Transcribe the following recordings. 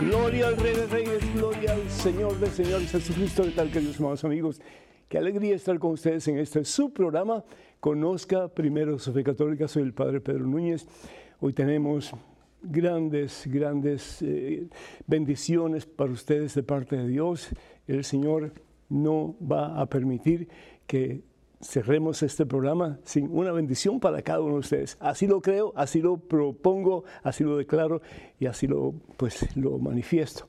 Gloria al Rey de Reyes, gloria al Señor de Señores Jesucristo. ¿Qué tal, queridos hermanos amigos? Qué alegría estar con ustedes en este su programa. Conozca primero su fe católica. Soy el Padre Pedro Núñez. Hoy tenemos grandes, grandes eh, bendiciones para ustedes de parte de Dios. El Señor no va a permitir que cerremos este programa sin una bendición para cada uno de ustedes. Así lo creo, así lo propongo, así lo declaro y así lo, pues, lo manifiesto.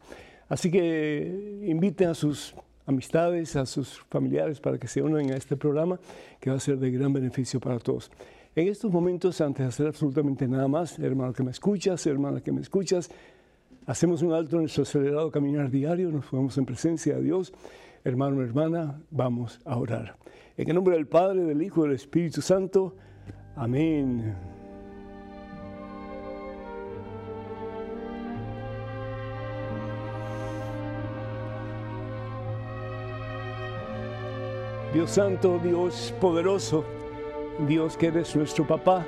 Así que inviten a sus amistades, a sus familiares para que se unan a este programa que va a ser de gran beneficio para todos. En estos momentos, antes de hacer absolutamente nada más, hermano que me escuchas, hermana que me escuchas, hacemos un alto en nuestro acelerado caminar diario, nos ponemos en presencia de Dios. Hermano, hermana, vamos a orar. En el nombre del Padre, del Hijo y del Espíritu Santo. Amén. Dios Santo, Dios poderoso, Dios que eres nuestro papá.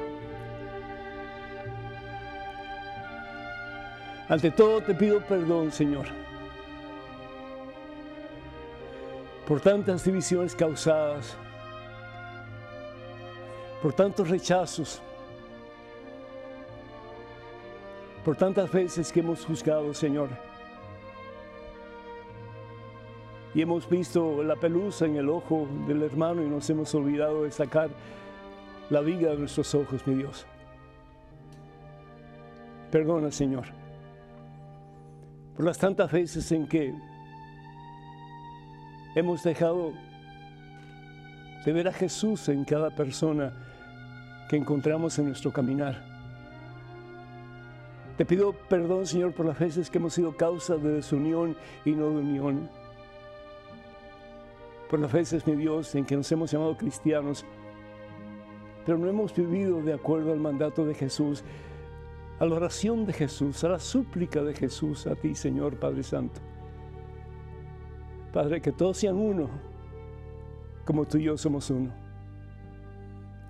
Ante todo te pido perdón, Señor por tantas divisiones causadas, por tantos rechazos, por tantas veces que hemos juzgado, Señor. Y hemos visto la pelusa en el ojo del hermano y nos hemos olvidado de sacar la viga de nuestros ojos, mi Dios. Perdona, Señor, por las tantas veces en que hemos dejado de ver a Jesús en cada persona que encontramos en nuestro caminar. Te pido perdón, Señor, por las veces que hemos sido causa de desunión y no de unión. Por las veces, mi Dios, en que nos hemos llamado cristianos, pero no hemos vivido de acuerdo al mandato de Jesús, a la oración de Jesús, a la súplica de Jesús, a ti, Señor Padre Santo. Padre, que todos sean uno, como tú y yo somos uno.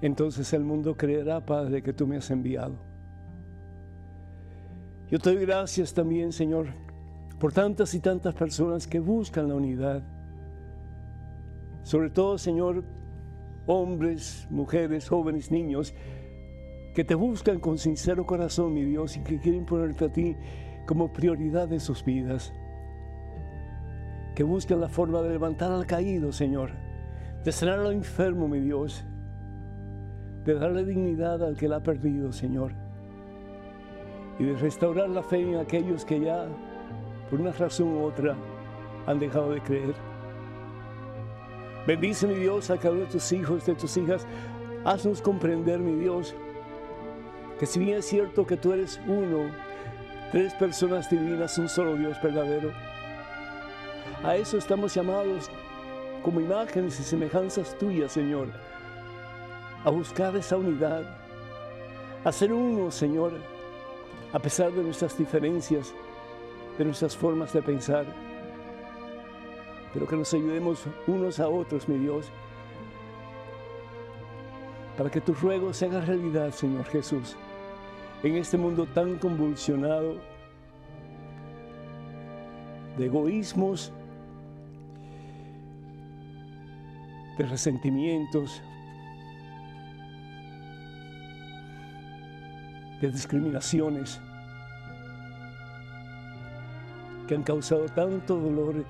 Entonces el mundo creerá, Padre, que tú me has enviado. Yo te doy gracias también, Señor, por tantas y tantas personas que buscan la unidad. Sobre todo, Señor, hombres, mujeres, jóvenes, niños, que te buscan con sincero corazón, mi Dios, y que quieren ponerte a ti como prioridad en sus vidas que busquen la forma de levantar al caído, Señor, de sanar al enfermo, mi Dios, de darle dignidad al que la ha perdido, Señor, y de restaurar la fe en aquellos que ya, por una razón u otra, han dejado de creer. Bendice, mi Dios, a cada uno de tus hijos, de tus hijas. Haznos comprender, mi Dios, que si bien es cierto que tú eres uno, tres personas divinas, un solo Dios verdadero, a eso estamos llamados como imágenes y semejanzas tuyas, Señor. A buscar esa unidad, a ser uno, Señor, a pesar de nuestras diferencias, de nuestras formas de pensar. Pero que nos ayudemos unos a otros, mi Dios, para que tu ruego se haga realidad, Señor Jesús, en este mundo tan convulsionado de egoísmos, de resentimientos, de discriminaciones que han causado tanto dolor,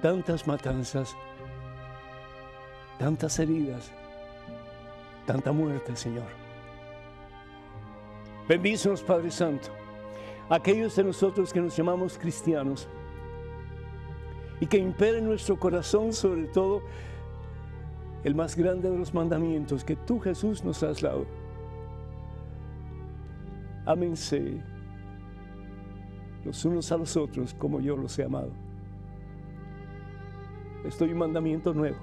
tantas matanzas, tantas heridas, tanta muerte, Señor. Bendícenos, Padre Santo, aquellos de nosotros que nos llamamos cristianos y que impere en nuestro corazón sobre todo el más grande de los mandamientos que tú Jesús nos has dado. Ámense los unos a los otros como yo los he amado. Estoy un mandamiento nuevo,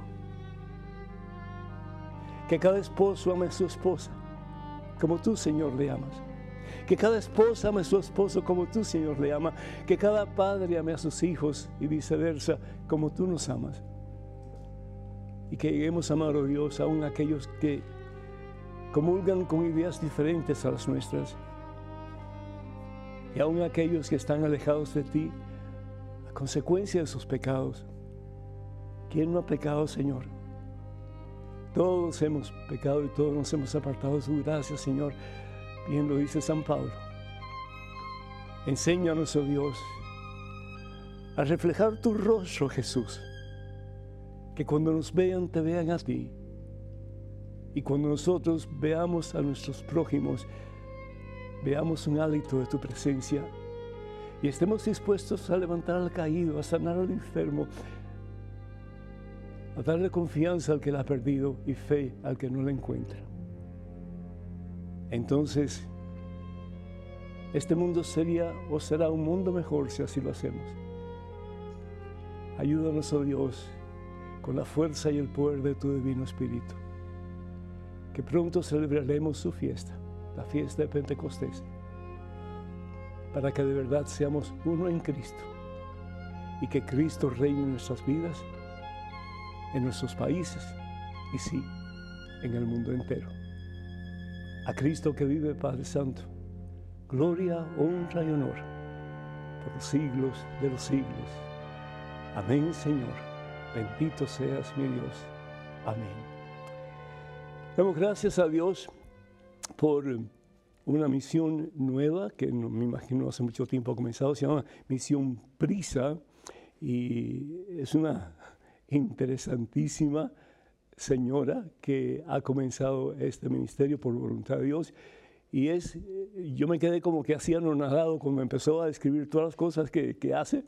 Que cada esposo ame a su esposa como tú, Señor, le amas. Que cada esposa ame a su esposo como tú, Señor, le ama. Que cada padre ame a sus hijos y viceversa como tú nos amas. Y que lleguemos a amar a Dios aún aquellos que comulgan con ideas diferentes a las nuestras. Y aún aquellos que están alejados de ti a consecuencia de sus pecados. ¿Quién no ha pecado, Señor? Todos hemos pecado y todos nos hemos apartado de su gracia, Señor. Bien lo dice San Pablo. Enséñanos, oh Dios, a reflejar tu rostro, Jesús. Que cuando nos vean, te vean a ti. Y cuando nosotros veamos a nuestros prójimos, veamos un hálito de tu presencia y estemos dispuestos a levantar al caído, a sanar al enfermo, a darle confianza al que la ha perdido y fe al que no la encuentra. Entonces, este mundo sería o será un mundo mejor si así lo hacemos. Ayúdanos, oh Dios, con la fuerza y el poder de tu Divino Espíritu, que pronto celebraremos su fiesta, la fiesta de Pentecostés, para que de verdad seamos uno en Cristo y que Cristo reine en nuestras vidas en nuestros países y sí, en el mundo entero. A Cristo que vive, Padre Santo, gloria, honra y honor por los siglos de los siglos. Amén, Señor. Bendito seas mi Dios. Amén. Damos gracias a Dios por una misión nueva que me imagino hace mucho tiempo ha comenzado, se llama Misión Prisa y es una interesantísima señora que ha comenzado este ministerio por voluntad de Dios. Y es, yo me quedé como que hacía nadado cuando empezó a escribir todas las cosas que, que hace,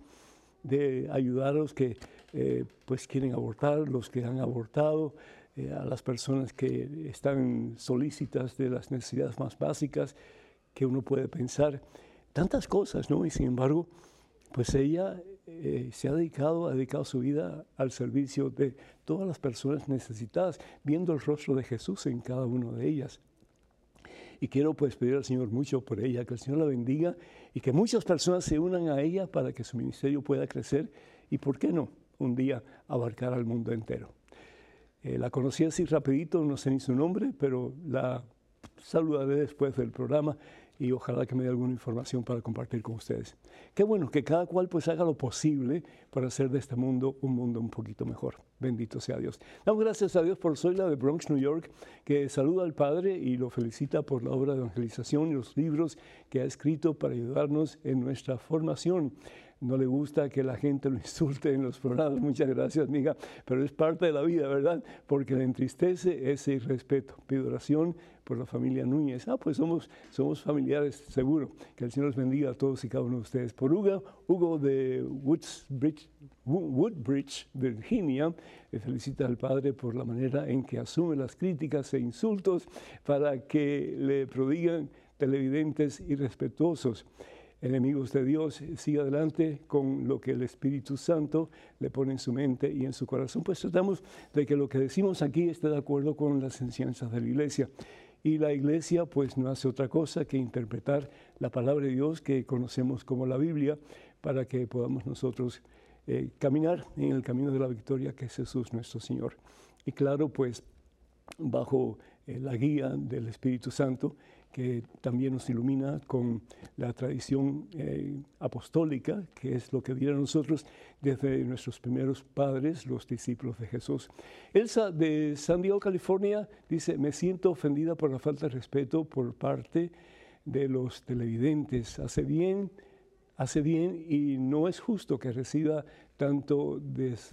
de ayudar a los que eh, pues quieren abortar, los que han abortado, eh, a las personas que están solícitas de las necesidades más básicas que uno puede pensar. Tantas cosas, ¿no? Y sin embargo, pues ella eh, se ha dedicado, ha dedicado su vida al servicio de todas las personas necesitadas, viendo el rostro de Jesús en cada una de ellas. Y quiero pues pedir al Señor mucho por ella, que el Señor la bendiga y que muchas personas se unan a ella para que su ministerio pueda crecer y, ¿por qué no?, un día abarcar al mundo entero. Eh, la conocí así rapidito, no sé ni su nombre, pero la saludaré después del programa y ojalá que me dé alguna información para compartir con ustedes. Qué bueno que cada cual pues haga lo posible para hacer de este mundo un mundo un poquito mejor. Bendito sea Dios. Damos gracias a Dios por Soy la de Bronx, New York, que saluda al Padre y lo felicita por la obra de evangelización y los libros que ha escrito para ayudarnos en nuestra formación no le gusta que la gente lo insulte en los programas. Muchas gracias, amiga, pero es parte de la vida, ¿verdad? Porque le entristece ese irrespeto. Pido oración por la familia Núñez. Ah, pues somos, somos familiares, seguro. Que el Señor los bendiga a todos y cada uno de ustedes. Por Hugo, Hugo de Woodbridge, Woodbridge, Virginia, felicita al Padre por la manera en que asume las críticas e insultos para que le prodigan televidentes irrespetuosos enemigos de Dios, siga adelante con lo que el Espíritu Santo le pone en su mente y en su corazón. Pues tratamos de que lo que decimos aquí esté de acuerdo con las enseñanzas de la Iglesia. Y la iglesia pues no hace otra cosa que interpretar la palabra de Dios que conocemos como la Biblia para que podamos nosotros eh, caminar en el camino de la victoria que es Jesús nuestro Señor. Y claro, pues bajo eh, la guía del Espíritu Santo que también nos ilumina con la tradición eh, apostólica, que es lo que a nosotros desde nuestros primeros padres, los discípulos de Jesús. Elsa de San Diego, California, dice, me siento ofendida por la falta de respeto por parte de los televidentes. Hace bien, hace bien y no es justo que reciba tanto des,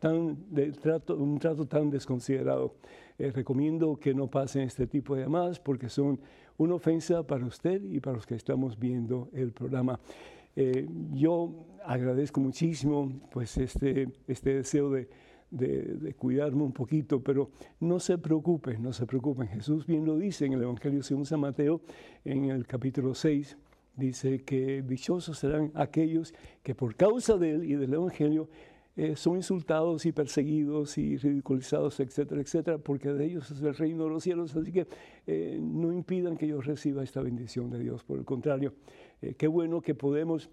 tan, de trato, un trato tan desconsiderado. Eh, recomiendo que no pasen este tipo de llamadas porque son una ofensa para usted y para los que estamos viendo el programa. Eh, yo agradezco muchísimo pues este, este deseo de, de, cuidarme un poquito, pero no se preocupen, no se preocupen. Jesús bien lo dice en el Evangelio según San Mateo, en el capítulo 6, dice que dichosos serán aquellos que por causa de él y del Evangelio eh, son insultados y perseguidos y ridiculizados, etcétera, etcétera, porque de ellos es el reino de los cielos. Así que eh, no impidan que yo reciba esta bendición de Dios. Por el contrario, eh, qué bueno que podemos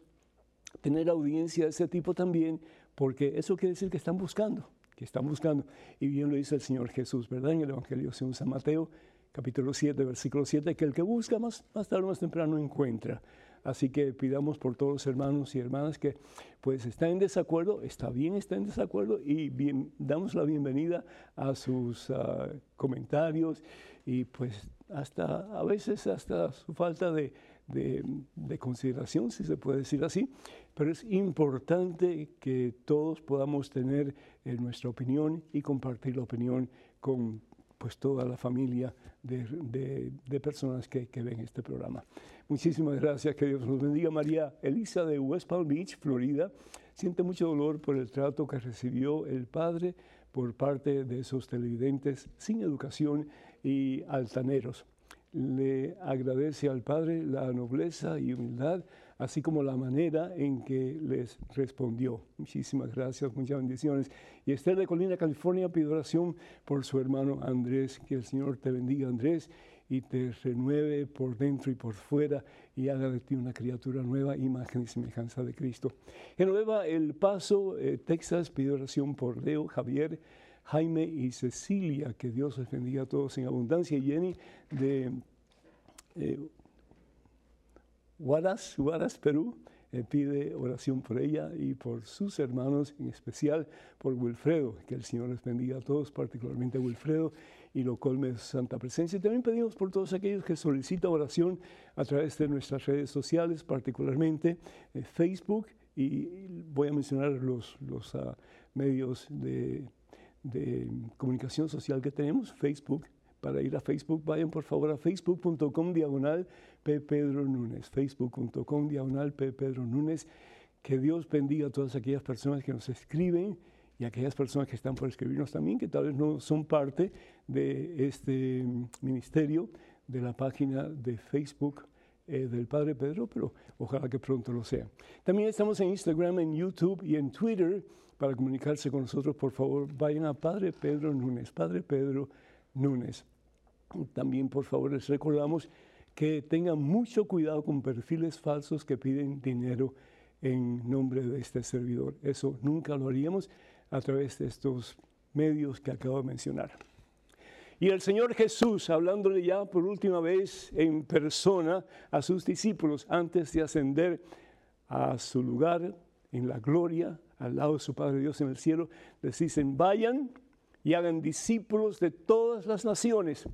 tener audiencia de ese tipo también, porque eso quiere decir que están buscando, que están buscando. Y bien lo dice el Señor Jesús, ¿verdad? En el Evangelio según San Mateo, capítulo 7, versículo 7, que el que busca más, tarde o más temprano encuentra. Así que pidamos por todos los hermanos y hermanas que pues están en desacuerdo, está bien, está en desacuerdo y bien, damos la bienvenida a sus ah, comentarios y pues hasta a veces hasta su falta de, de, consideración, si se puede decir así, pero es importante que todos podamos tener eh, nuestra opinión y compartir la opinión con pues toda la familia de, de, personas que, que, ven este programa. Muchísimas gracias, que Dios nos bendiga. María Elisa de West Palm Beach, Florida, siente mucho dolor por el trato que recibió el padre por parte de esos televidentes sin educación y altaneros. Le agradece al Padre la nobleza y humildad así como la manera en que les respondió. Muchísimas gracias, muchas bendiciones. Y Esther de Colina, California, pide oración por su hermano Andrés. Que el Señor te bendiga, Andrés, y te renueve por dentro y por fuera y haga de ti una criatura nueva, imagen y semejanza de Cristo. Genoveva El Paso, eh, Texas, pide oración por Leo, Javier, Jaime y Cecilia. Que Dios les bendiga a todos en abundancia. Jenny de eh, Huaras, Huaras, Perú, eh, pide oración por ella y por sus hermanos, en especial por Wilfredo, que el Señor les bendiga a todos, particularmente a Wilfredo, y lo colme de santa presencia. También pedimos por todos aquellos que solicitan oración a través de nuestras redes sociales, particularmente eh, Facebook, y voy a mencionar los, los ah, medios de, de comunicación social que tenemos, Facebook, para ir a Facebook, vayan por favor a facebook.com diagonal P. Pedro Núñez, facebook.com diagonal P. Pedro Núñez. Que Dios bendiga a todas aquellas personas que nos escriben y aquellas personas que están por escribirnos también, que tal vez no son parte de este ministerio, de la página de Facebook eh, del Padre Pedro, pero ojalá que pronto lo sea. También estamos en Instagram, en YouTube y en Twitter. Para comunicarse con nosotros, por favor, vayan a Padre Pedro Núñez, Padre Pedro Núñez. También, por favor, les recordamos que tengan mucho cuidado con perfiles falsos que piden dinero en nombre de este servidor. Eso nunca lo haríamos a través de estos medios que acabo de mencionar. Y el Señor Jesús, hablándole ya por última vez en persona a sus discípulos antes de ascender a su lugar en la gloria, al lado de su Padre Dios en el cielo, les dicen, vayan y hagan discípulos de todas las naciones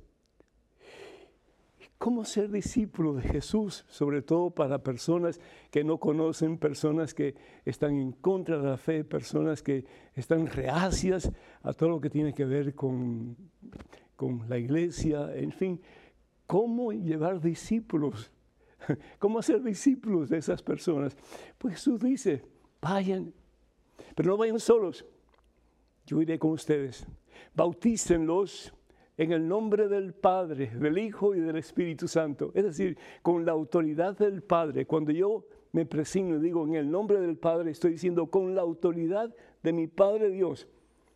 ¿Cómo ser discípulo de Jesús? Sobre todo para personas que no conocen, personas que están en contra de la fe, personas que están reacias a todo lo que tiene que ver con, con la iglesia, en fin. ¿Cómo llevar discípulos? ¿Cómo hacer discípulos de esas personas? Pues Jesús dice, vayan, pero no vayan solos. Yo iré con ustedes. Bautícenlos en el nombre del Padre, del Hijo y del Espíritu Santo. Es decir, con la autoridad del Padre. Cuando yo me presigno y digo en el nombre del Padre, estoy diciendo con la autoridad de mi Padre Dios,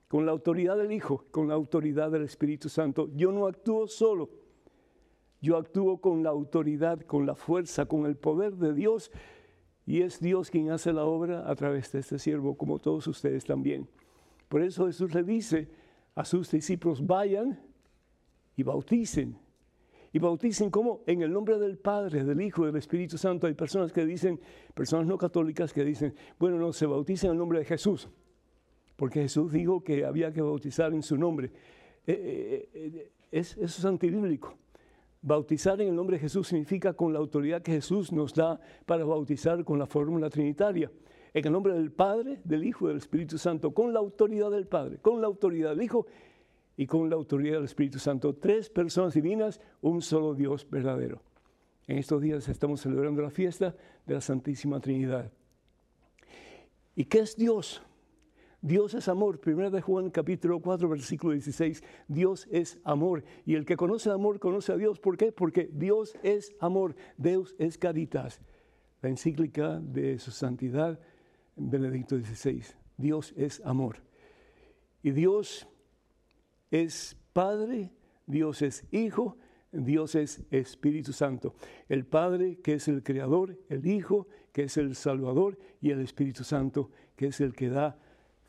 con la autoridad del Hijo, con la autoridad del Espíritu Santo. Yo no actúo solo. Yo actúo con la autoridad, con la fuerza, con el poder de Dios. Y es Dios quien hace la obra a través de este siervo, como todos ustedes también. Por eso Jesús le dice a sus discípulos, vayan y bauticen. Y bauticen como en el nombre del Padre, del Hijo, del Espíritu Santo. Hay personas que dicen, personas no católicas que dicen, bueno, no, se bauticen en el nombre de Jesús, porque Jesús dijo que había que bautizar en su nombre. Eh, eh, eh, es, eso es antibíblico. Bautizar en el nombre de Jesús significa con la autoridad que Jesús nos da para bautizar con la fórmula trinitaria. En el nombre del Padre, del Hijo y del Espíritu Santo, con la autoridad del Padre, con la autoridad del Hijo y con la autoridad del Espíritu Santo. Tres personas divinas, un solo Dios verdadero. En estos días estamos celebrando la fiesta de la Santísima Trinidad. ¿Y qué es Dios? Dios es amor. Primera de Juan capítulo 4 versículo 16. Dios es amor. Y el que conoce amor conoce a Dios. ¿Por qué? Porque Dios es amor. Deus es caritas. La encíclica de su santidad Benedicto XVI. Dios es amor. Y Dios es Padre, Dios es Hijo, Dios es Espíritu Santo. El Padre que es el Creador, el Hijo que es el Salvador y el Espíritu Santo que es el que da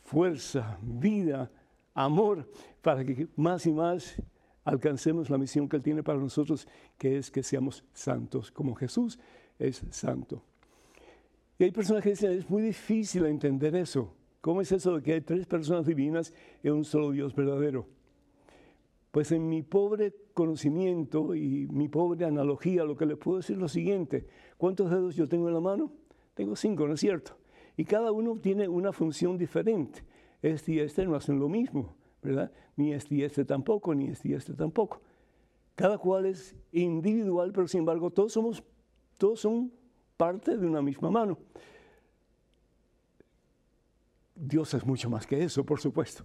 fuerza, vida, amor, para que más y más alcancemos la misión que Él tiene para nosotros, que es que seamos santos, como Jesús es santo. Y hay personas que dicen, es muy difícil entender eso. ¿Cómo es eso de que hay tres personas divinas y un solo Dios verdadero? Pues en mi pobre conocimiento y mi pobre analogía, lo que le puedo decir es lo siguiente. ¿Cuántos dedos yo tengo en la mano? Tengo cinco, ¿no es cierto? Y cada uno tiene una función diferente. Este y este no hacen lo mismo, ¿verdad? Ni este y este tampoco, ni este y este tampoco. Cada cual es individual, pero sin embargo todos somos, todos son parte de una misma mano. Dios es mucho más que eso, por supuesto.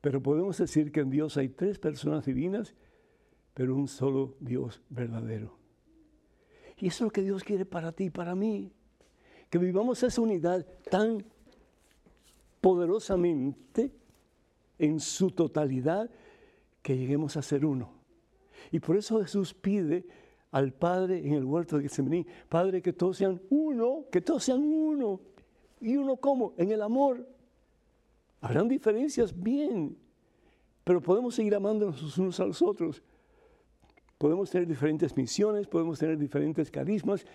Pero podemos decir que en Dios hay tres personas divinas, pero un solo Dios verdadero. Y eso es lo que Dios quiere para ti y para mí. Que vivamos esa unidad tan poderosamente en su totalidad que lleguemos a ser uno. Y por eso Jesús pide al Padre en el huerto de Getsemaní, Padre, que todos sean uno, que todos sean uno. ¿Y uno cómo? En el amor. Habrán diferencias, bien, pero podemos seguir amándonos los unos a los otros. Podemos tener diferentes misiones, podemos tener diferentes carismas,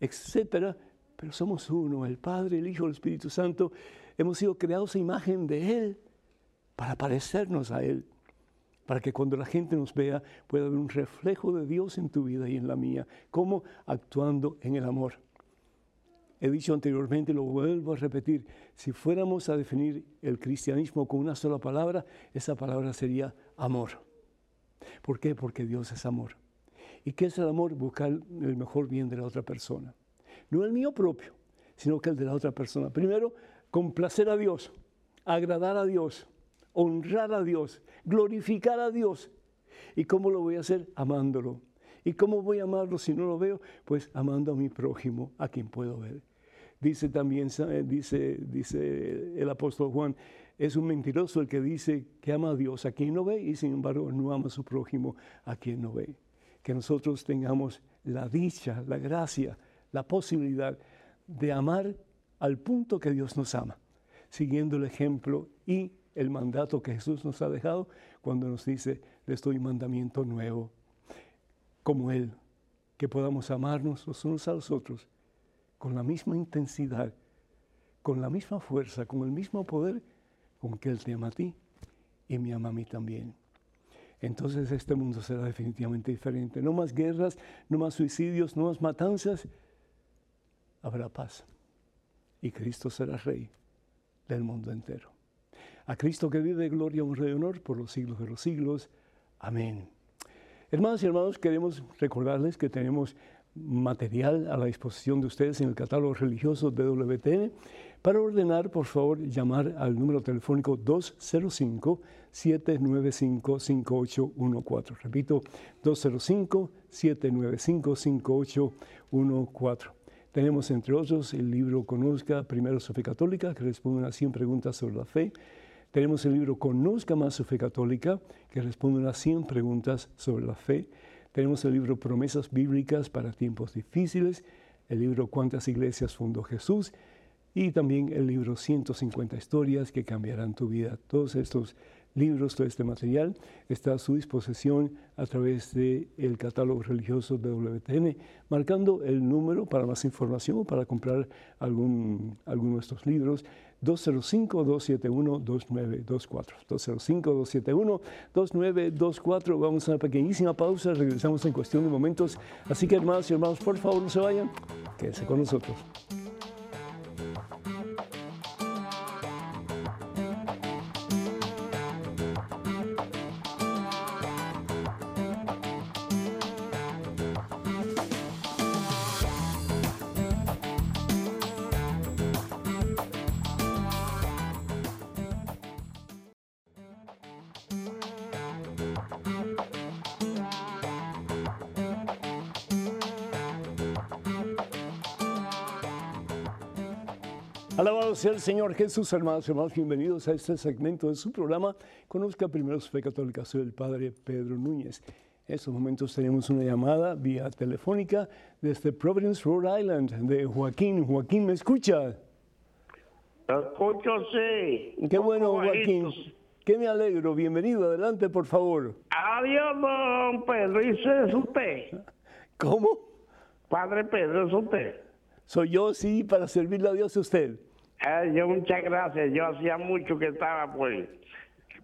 etcétera, pero somos uno, el Padre, el Hijo, el Espíritu Santo. Hemos sido creados a imagen de Él para parecernos a Él, para que cuando la gente nos vea pueda haber un reflejo de Dios en tu vida y en la mía, como actuando en el amor. He dicho anteriormente, lo vuelvo a repetir, si fuéramos a definir el cristianismo con una sola palabra, esa palabra sería amor. ¿Por qué? Porque Dios es amor. ¿Y qué es el amor? Buscar el mejor bien de la otra persona. No el mío propio, sino que el de la otra persona. Primero, complacer a Dios, agradar a Dios, honrar a Dios, glorificar a Dios. ¿Y cómo lo voy a hacer? Amándolo. ¿Y cómo voy a amarlo si no lo veo? Pues amando a mi prójimo, a quien puedo ver. Dice también, eh, dice, dice el apóstol Juan, es un mentiroso el que dice que ama a Dios a quien no ve y sin embargo no ama a su prójimo a quien no ve. Que nosotros tengamos la dicha, la gracia, la posibilidad de amar al punto que Dios nos ama, siguiendo el ejemplo y el mandato que Jesús nos ha dejado cuando nos dice, les doy mandamiento nuevo, como Él, que podamos amarnos los unos a los otros con la misma intensidad, con la misma fuerza, con el mismo poder con que Él te ama a ti y me ama a mí también. Entonces este mundo será definitivamente diferente. No más guerras, no más suicidios, no más matanzas. Habrá paz. Y Cristo será Rey del mundo entero. A Cristo que vive gloria, honra y honor por los siglos de los siglos. Amén. Hermanos y hermanos, queremos recordarles que tenemos material a la disposición de ustedes en el catálogo religioso de WTN. Para ordenar, por favor, llamar al número telefónico 205-795-5814. Repito, 205-795-5814. Tenemos, entre otros, el libro Conozca Primero fe católica, que responde a 100 preguntas sobre la fe. Tenemos el libro Conozca más su fe católica, que responde a 100 preguntas sobre la fe. Tenemos el libro Promesas Bíblicas para tiempos difíciles, el libro Cuántas iglesias fundó Jesús y también el libro 150 historias que cambiarán tu vida. Todos estos libros, todo este material está a su disposición a través del el catálogo religioso de WTN, marcando el número para más información o para comprar algún, alguno de estos libros 205-271-2924. 205-271-2924. Vamos a una pequeñísima pausa, regresamos en cuestión de momentos. Así que hermanos y hermanos, por favor no se vayan, quédense con nosotros. Sea el Señor Jesús, hermanos y hermanos, bienvenidos a este segmento de su programa. Conozca primero su fe católica, soy el Padre Pedro Núñez. En estos momentos tenemos una llamada vía telefónica desde Providence, Rhode Island, de Joaquín. Joaquín, ¿me escucha? Escucho, sí. Qué bueno, Joaquín. Qué me alegro. Bienvenido, adelante, por favor. Adiós, don Pedro. ¿Y es usted? ¿Cómo? Padre Pedro, ¿es usted? Soy yo, sí, para servirle a Dios a usted. Eh, yo muchas gracias. Yo hacía mucho que estaba pues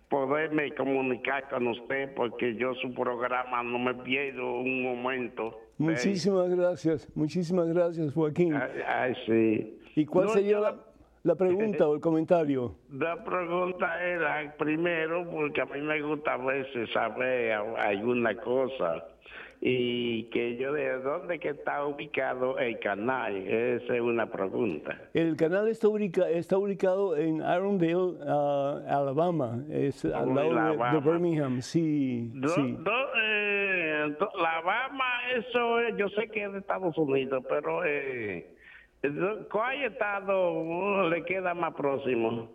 poderme comunicar con usted porque yo su programa no me pierdo un momento. Muchísimas gracias, muchísimas gracias Joaquín. Ay, sí. ¿Y cuál sería la, la, pregunta o el comentario? La pregunta era primero porque a mí me gusta a veces saber alguna cosa y que yo de dónde que está ubicado el canal, esa es una pregunta. El canal está, ubica, está ubicado en Irondale, uh, Alabama, es al lado de, Birmingham, sí. Do, sí. Do, eh, Alabama, eso es, yo sé que es de Estados Unidos, pero eh, ¿cuál estado le queda más próximo?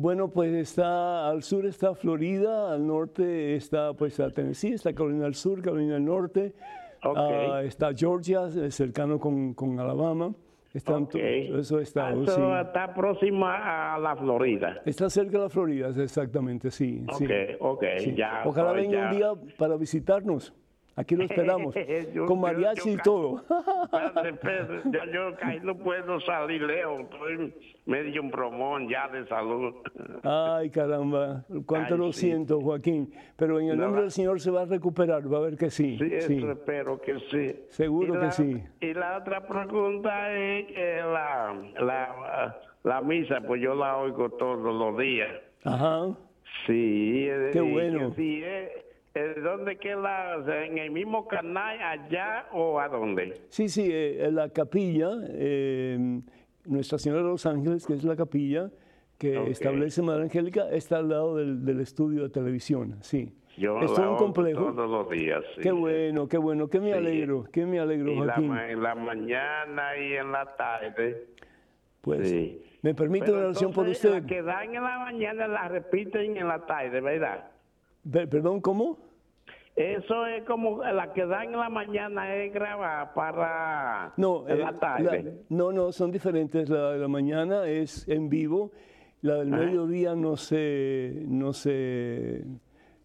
Bueno, pues está al sur está Florida, al norte está pues a Tennessee, está Carolina del Sur, Carolina del Norte, okay. uh, está Georgia, cercano con, con Alabama. Están okay. eso está, sí. está próxima a la Florida. Está cerca de la Florida, exactamente, sí. Ok, sí. ok, Sí. ya. Ojalá venga ya. un día para visitarnos. Aquí lo esperamos, Yo- con mariachi yo y todo. Padre Pedro, ya yo casi no puedo salir lejos, estoy medio un bromón ya de salud. Ay, caramba, cuánto Ay, lo sí. siento, Joaquín. Pero en el No, nombre va- del Señor se va a recuperar, va a ver que sí. Sí, sí. eso espero que sí. Seguro que sí. Y la otra pregunta es que la, la, la misa, pues yo la oigo todos los días. Ajá. Sí, eh, Qué bueno. sí, eh, eh, ¿Dónde queda? ¿En el mismo canal allá o a dónde? Sí, sí, eh, en la capilla, eh, Nuestra Señora de los Ángeles, que es la capilla que establece Madre Angélica, está al lado del, del estudio de televisión, sí. Yo es un complejo. todos los días. sí. Qué bueno, qué bueno, que me Sí. alegro, que me alegro, Y Joaquín. en la mañana y en la tarde. Pues, Sí. me permite una oración por usted. La que dan en la mañana la repiten en la tarde, ¿verdad? Per- perdón, ¿cómo? Eso es como la que dan en la mañana es grabada para No, en eh, la tarde. no, no, son diferentes. La de la mañana es en vivo, la del Ajá. mediodía no se, no se,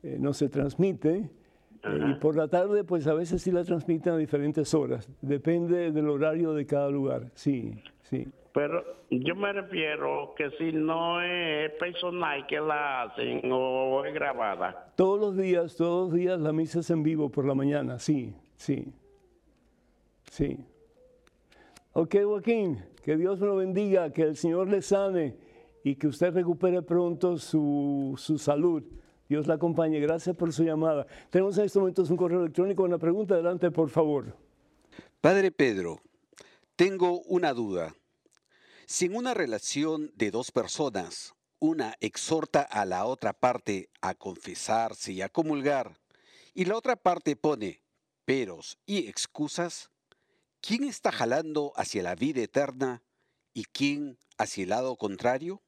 eh, no se transmite. eh, y por la tarde, pues a veces sí la transmiten a diferentes horas. Depende del horario de cada lugar. Sí, sí. Pero yo me refiero que si no es personal que la hacen o es grabada. Todos los días, todos los días la misa es en vivo por la mañana. Sí, sí. Sí. Ok, Joaquín, que Dios lo bendiga, que el Señor le sane y que usted recupere pronto su, su salud. Dios la acompañe. Gracias por su llamada. Tenemos en estos momentos un correo electrónico. Una pregunta, adelante, por favor. Padre Pedro, tengo una duda. Si en una relación de dos personas, una exhorta a la otra parte a confesarse y a comulgar, y la otra parte pone peros y excusas, ¿quién está jalando hacia la vida eterna y quién hacia el lado contrario?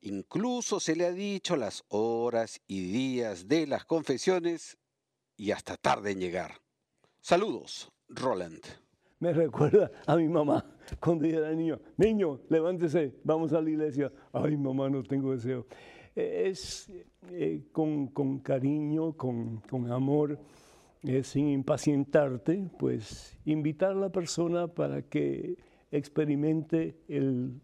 Incluso se le ha dicho las horas y días de las confesiones y hasta tarde en llegar. Saludos, Roland. Me recuerda a mi mamá cuando era niño. Niño, levántese, vamos a la iglesia. Ay, mamá, no tengo deseo. Es eh, con, cariño, con, con amor, eh, sin impacientarte, pues invitar a la persona para que experimente el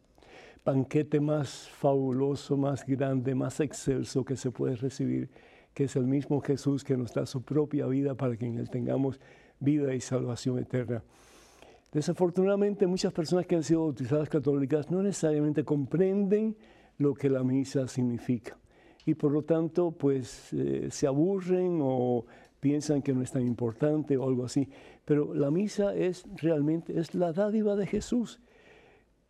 banquete más fabuloso, más grande, más excelso que se puede recibir, que es el mismo Jesús que nos da su propia vida para que en Él tengamos vida y salvación eterna. Desafortunadamente, muchas personas que han sido bautizadas católicas no necesariamente comprenden lo que la misa significa y por lo tanto, pues eh, se aburren o piensan que no es tan importante o algo así. Pero la misa es realmente es la dádiva de Jesús.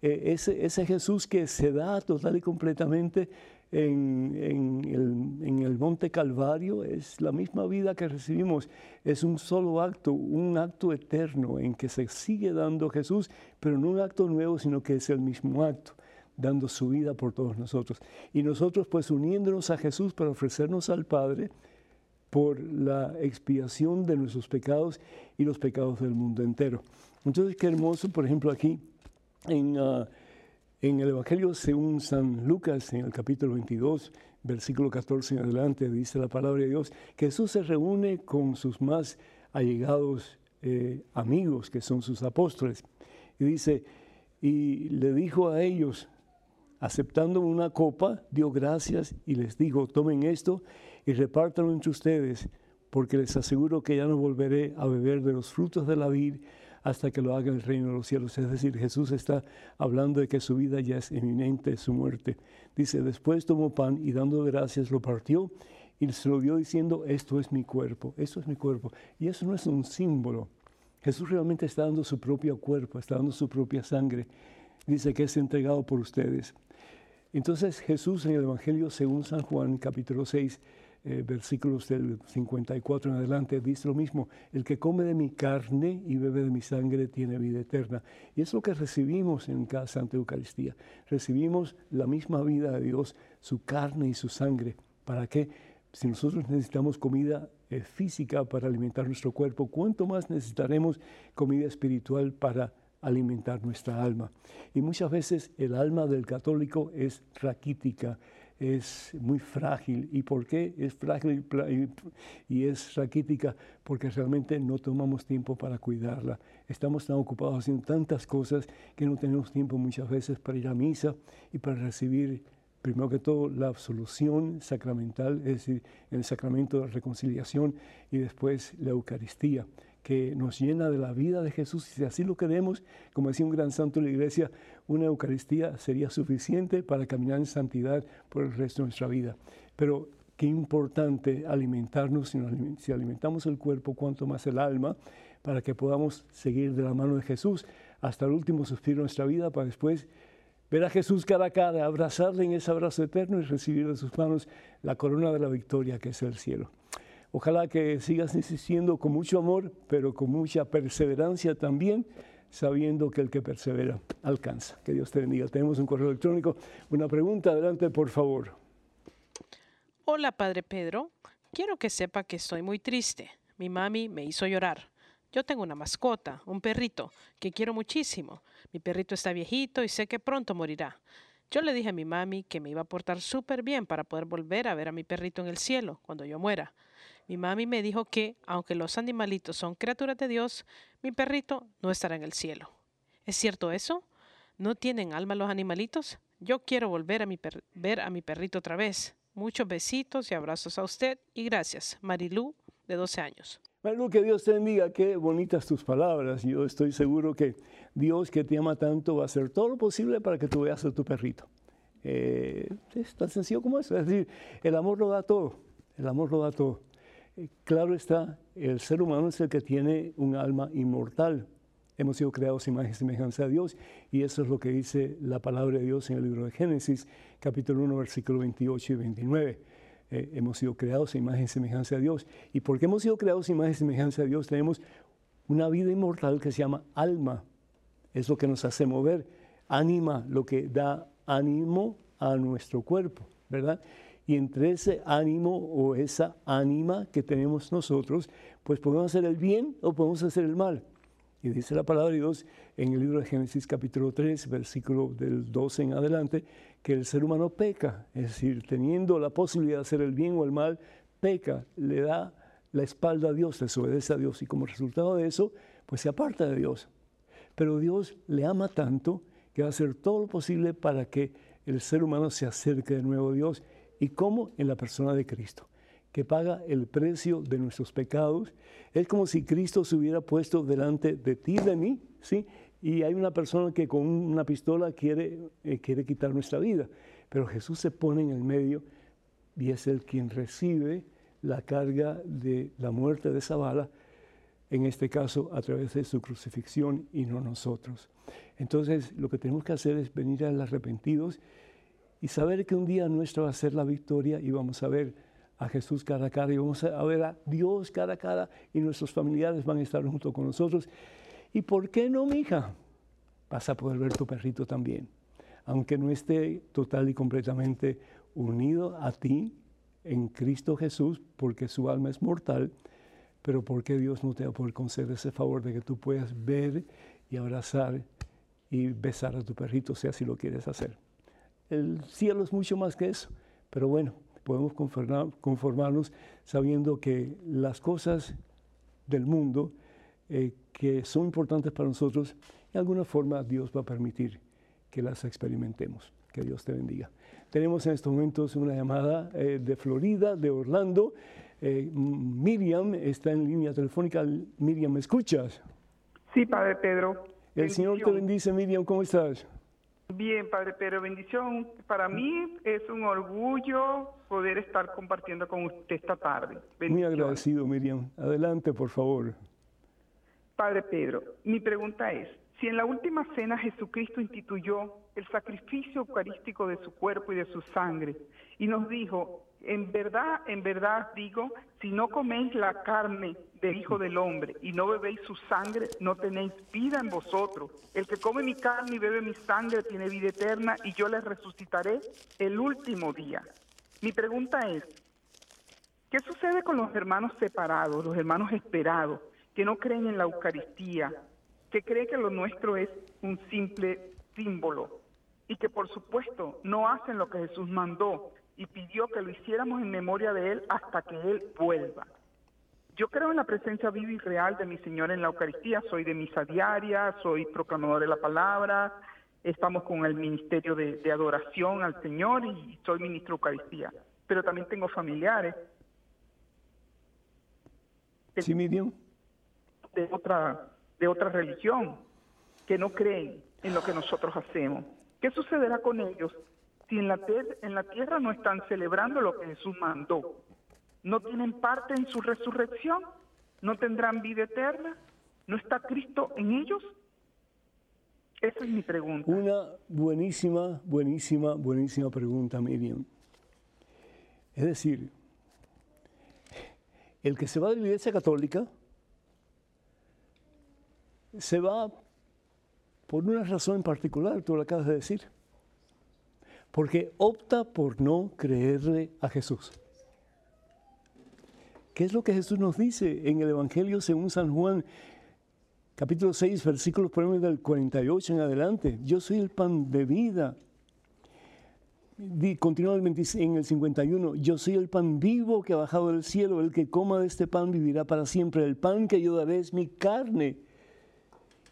Eh, ese, ese Jesús que se da total y completamente en, en el, Monte Calvario es la misma vida que recibimos. Es un solo acto, un acto eterno en que se sigue dando Jesús, pero no un acto nuevo, sino que es el mismo acto. dando su vida por todos nosotros. Y nosotros pues uniéndonos a Jesús para ofrecernos al Padre por la expiación de nuestros pecados y los pecados del mundo entero. Entonces, qué hermoso, por ejemplo, aquí en, ah, en el Evangelio según San Lucas, en el capítulo 22, versículo 14 en adelante, dice la palabra de Dios, Jesús se reúne con sus más allegados eh, amigos, que son sus apóstoles. Y dice, y le dijo a ellos, aceptando una copa, dio gracias y les dijo, tomen esto y repártanlo entre ustedes, porque les aseguro que ya no volveré a beber de los frutos de la vid hasta que lo haga el reino de los cielos. Es decir, Jesús está hablando de que su vida ya es eminente, su muerte. Dice, después tomó pan y dando gracias lo partió y se lo dio diciendo, esto es mi cuerpo, esto es mi cuerpo. Y eso no es un símbolo. Jesús realmente está dando su propio cuerpo, está dando su propia sangre. Dice que es entregado por ustedes. Entonces Jesús en el Evangelio según San Juan capítulo 6 eh, versículos del 54 en adelante, dice lo mismo, el que come de mi carne y bebe de mi sangre tiene vida eterna. Y es lo que recibimos en cada Santa Eucaristía. Recibimos la misma vida de Dios, su carne y su sangre. ¿Para qué? Si nosotros necesitamos comida eh, física para alimentar nuestro cuerpo, ¿cuánto más necesitaremos comida espiritual para alimentar nuestra alma? Y muchas veces el alma del católico es raquítica, es muy frágil. ¿Y por qué es frágil y es raquítica? Porque realmente no tomamos tiempo para cuidarla. Estamos tan ocupados haciendo tantas cosas que no tenemos tiempo muchas veces para ir a misa y para recibir, primero que todo, la absolución sacramental, es decir, el sacramento de reconciliación y después la Eucaristía que nos llena de la vida de Jesús. Y si así lo queremos, como decía un gran santo de la iglesia, una Eucaristía sería suficiente para caminar en santidad por el resto de nuestra vida. Pero qué importante alimentarnos, si alimentamos el cuerpo, cuanto más el alma, para que podamos seguir de la mano de Jesús hasta el último suspiro de nuestra vida, para después ver a Jesús cara a cara, abrazarle en ese abrazo eterno y recibir de sus manos la corona de la victoria que es el cielo. Ojalá que sigas insistiendo con mucho amor, pero con mucha perseverancia también, sabiendo que el que persevera alcanza. Que Dios te bendiga. Tenemos un correo electrónico. Una pregunta, adelante, por favor. Hola, Padre Pedro. Quiero que sepa que estoy muy triste. Mi mami me hizo llorar. Yo tengo una mascota, un perrito, que quiero muchísimo. Mi perrito está viejito y sé que pronto morirá. Yo le dije a mi mami que me iba a portar súper bien para poder volver a ver a mi perrito en el cielo cuando yo muera. Mi mami me dijo que, aunque los animalitos son criaturas de Dios, mi perrito no estará en el cielo. ¿Es cierto eso? ¿No tienen alma los animalitos? Yo quiero volver a ver a mi perrito otra vez. Muchos besitos y abrazos a usted y gracias. Marilú, de 12 años. Marilú, que Dios te bendiga. Qué bonitas tus palabras. Yo estoy seguro que Dios que te ama tanto va a hacer todo lo posible para que tú veas a tu perrito. Eh, es tan sencillo como eso. Es decir, el amor lo da todo. El amor lo da todo. Claro está, el ser humano es el que tiene un alma inmortal. Hemos sido creados imagen y semejanza de Dios y eso es lo que dice la palabra de Dios en el libro de Génesis, capítulo 1, versículo 28 y 29. Eh, hemos sido creados en imagen y semejanza de Dios. Y porque hemos sido creados en imagen y semejanza de Dios, tenemos una vida inmortal que se llama alma. Es lo que nos hace mover. Ánima, lo que da ánimo a nuestro cuerpo, ¿verdad? Y entre ese ánimo o esa ánima que tenemos nosotros, pues podemos hacer el bien o podemos hacer el mal. Y dice la palabra de Dios en el libro de Génesis capítulo 3, versículo del 12 en adelante, que el ser humano peca, es decir, teniendo la posibilidad de hacer el bien o el mal, peca, le da la espalda a Dios, desobedece a Dios y como resultado de eso, pues se aparta de Dios. Pero Dios le ama tanto que va a hacer todo lo posible para que el ser humano se acerque de nuevo a Dios ¿Y cómo? En la persona de Cristo, que paga el precio de nuestros pecados. Es como si Cristo se hubiera puesto delante de ti, de mí, ¿sí? Y hay una persona que con una pistola quiere, eh, quiere quitar nuestra vida. Pero Jesús se pone en el medio y es el quien recibe la carga de la muerte de esa bala, en este caso a través de su crucifixión y no nosotros. Entonces lo que tenemos que hacer es venir al arrepentidos y saber que un día nuestro va a ser la victoria y vamos a ver a Jesús cara a cara y vamos a ver a Dios cara a cara y nuestros familiares van a estar junto con nosotros. ¿Y por qué no, mija? Vas a poder ver tu perrito también. aunque no esté total y completamente unido a ti en Cristo Jesús, porque su alma es mortal, pero porque Dios no te va a poder conceder ese favor de que tú puedas ver y abrazar y besar a tu perrito, si lo quieres hacer. El cielo es mucho más que eso, pero bueno, podemos conformarnos sabiendo que las cosas del mundo eh, que son importantes para nosotros, de alguna forma Dios va a permitir que las experimentemos. Que Dios te bendiga. Tenemos en estos momentos una llamada eh, de Florida, de Orlando. Eh, Miriam está en línea telefónica. Miriam, ¿me escuchas? Sí, Padre Pedro. El Señor te bendice, Miriam. ¿Cómo estás? Bien, Padre Pedro, bendición. Para mí es un orgullo poder estar compartiendo con usted esta tarde. Muy agradecido, Miriam. Adelante, por favor. Padre Pedro, mi pregunta es, si en la última cena Jesucristo instituyó el sacrificio eucarístico de su cuerpo y de su sangre y nos dijo, en verdad, en verdad digo, si no coméis la carne del Hijo del Hombre y no bebéis su sangre, no tenéis vida en vosotros. El que come mi carne y bebe mi sangre tiene vida eterna y yo le resucitaré el último día. Mi pregunta es, ¿qué sucede con los hermanos separados, los hermanos esperados? que no creen en la Eucaristía, que creen que lo nuestro es un simple símbolo y que por supuesto no hacen lo que Jesús mandó y pidió que lo hiciéramos en memoria de Él hasta que Él vuelva. Yo creo en la presencia viva y real de mi Señor en la Eucaristía, soy de misa diaria, soy proclamador de la palabra, estamos con el ministerio de, adoración al Señor y soy ministro de Eucaristía, pero también tengo familiares. Sí, Miriam de otra, de otra religión, que no creen en lo que nosotros hacemos. ¿Qué sucederá con ellos si en la, en la tierra no están celebrando lo que Jesús mandó? ¿No tienen parte en su resurrección? ¿No tendrán vida eterna? ¿No está Cristo en ellos? Esa es mi pregunta. Una buenísima, buenísima, buenísima pregunta, Miriam. Es decir, el que se va de la iglesia católica se va por una razón en particular, tú lo acabas de decir. Porque opta por no creerle a Jesús. ¿Qué es lo que Jesús nos dice en el Evangelio según San Juan, capítulo 6, versículos del 48 en adelante? Yo soy el pan de vida. Continúa en el 51, yo soy el pan vivo que ha bajado del cielo, el que coma de este pan vivirá para siempre, el pan que yo daré es mi carne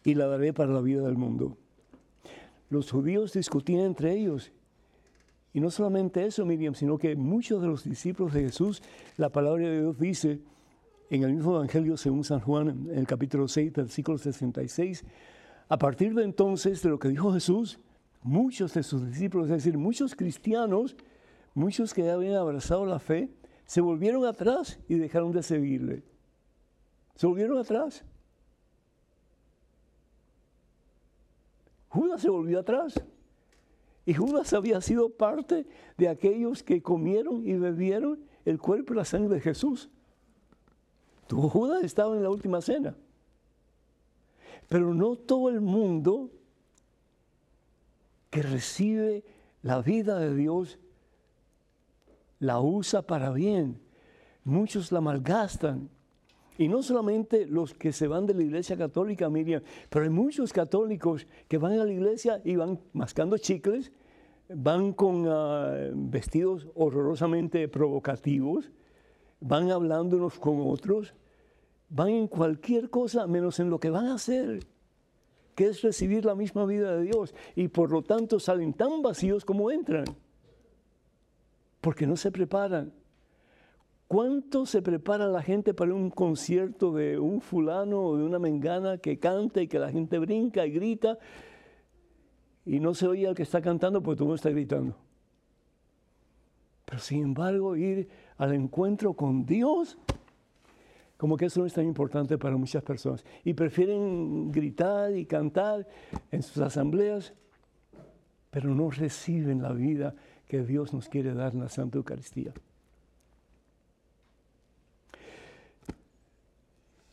y la daré para la vida del mundo. Los judíos discutían entre ellos. Y no solamente eso, Miriam, sino que muchos de los discípulos de Jesús, la palabra de Dios dice en el mismo Evangelio según San Juan, en el capítulo 6, versículo 66, a partir de entonces de lo que dijo Jesús, muchos de sus discípulos, es decir, muchos cristianos, muchos que habían abrazado la fe, se volvieron atrás y dejaron de seguirle. Se volvieron atrás. Judas se volvió atrás. Y Judas había sido parte de aquellos que comieron y bebieron el cuerpo y la sangre de Jesús. Judas estaba en la última cena. Pero no todo el mundo que recibe la vida de Dios la usa para bien. Muchos la malgastan y no solamente los que se van de la iglesia católica, Miriam, pero hay muchos católicos que van a la iglesia y van mascando chicles, van con ah, vestidos horrorosamente provocativos, van hablando unos con otros, van en cualquier cosa menos en lo que van a hacer, que es recibir la misma vida de Dios. Y por lo tanto salen tan vacíos como entran, porque no se preparan ¿Cuánto se prepara la gente para un concierto de un fulano o de una mengana que canta y que la gente brinca y grita y no se oye al que está cantando porque todo está gritando? Pero sin embargo, ir al encuentro con Dios, como que eso no es tan importante para muchas personas. Y prefieren gritar y cantar en sus asambleas, pero no reciben la vida que Dios nos quiere dar en la Santa Eucaristía.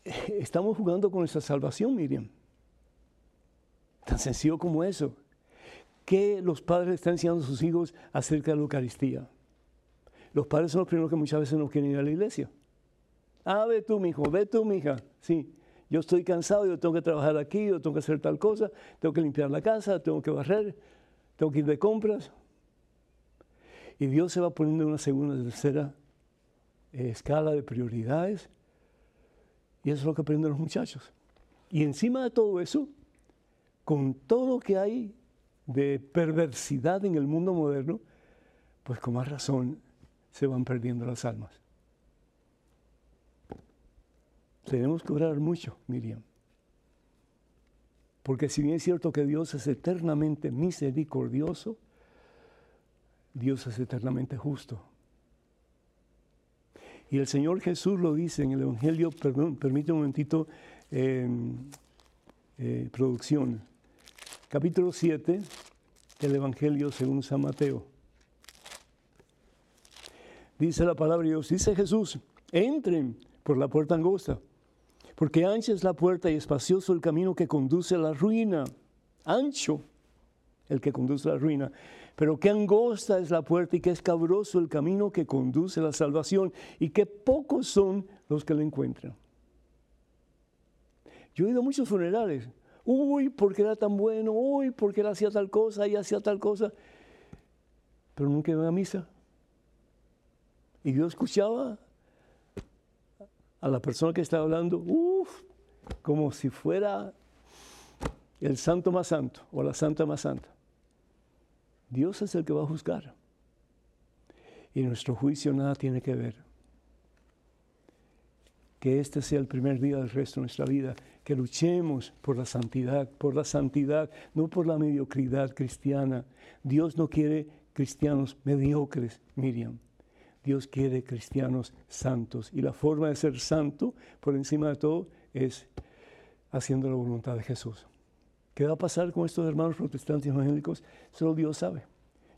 estamos jugando con nuestra salvación, Miriam. Tan sencillo como eso. ¿Qué los padres están enseñando a sus hijos acerca de la Eucaristía? Los padres son los primeros que muchas veces no quieren ir a la iglesia. Ah, ve tú, mi hijo, ve tú, mi hija. Sí, yo estoy cansado, yo tengo que trabajar aquí, yo tengo que hacer tal cosa, tengo que limpiar la casa, tengo que barrer, tengo que ir de compras. Y Dios se va poniendo en una segunda, tercera eh, escala de prioridades. Y eso es lo que aprenden los muchachos. Y encima de todo eso, con todo lo que hay de perversidad en el mundo moderno, pues con más razón se van perdiendo las almas. Tenemos que orar mucho, Miriam. Porque si bien es cierto que Dios es eternamente misericordioso, Dios es eternamente justo. Y el Señor Jesús lo dice en el Evangelio, perdón, permite un momentito, eh, producción. Capítulo 7 del Evangelio según San Mateo. Dice la palabra de Dios, dice Jesús, entren por la puerta angosta, porque ancha es la puerta y espacioso el camino que conduce a la ruina. Ancho el que conduce a la ruina. Pero qué angosta es la puerta y qué escabroso el camino que conduce a la salvación y qué pocos son los que lo encuentran. Yo he ido a muchos funerales. Uy, porque era tan bueno, uy, porque él hacía tal cosa y hacía tal cosa. Pero nunca iba a misa. Y yo escuchaba a la persona que estaba hablando, uff, como si fuera el santo más santo o la santa más santa. Dios es el que va a juzgar. Y nuestro juicio nada tiene que ver. Que este sea el primer día del resto de nuestra vida, que luchemos por la santidad, por la santidad, no por la mediocridad cristiana. Dios no quiere cristianos mediocres, Miriam. Dios quiere cristianos santos. Y la forma de ser santo, por encima de todo, es haciendo la voluntad de Jesús. ¿Qué va a pasar con estos hermanos protestantes evangélicos? Solo Dios sabe.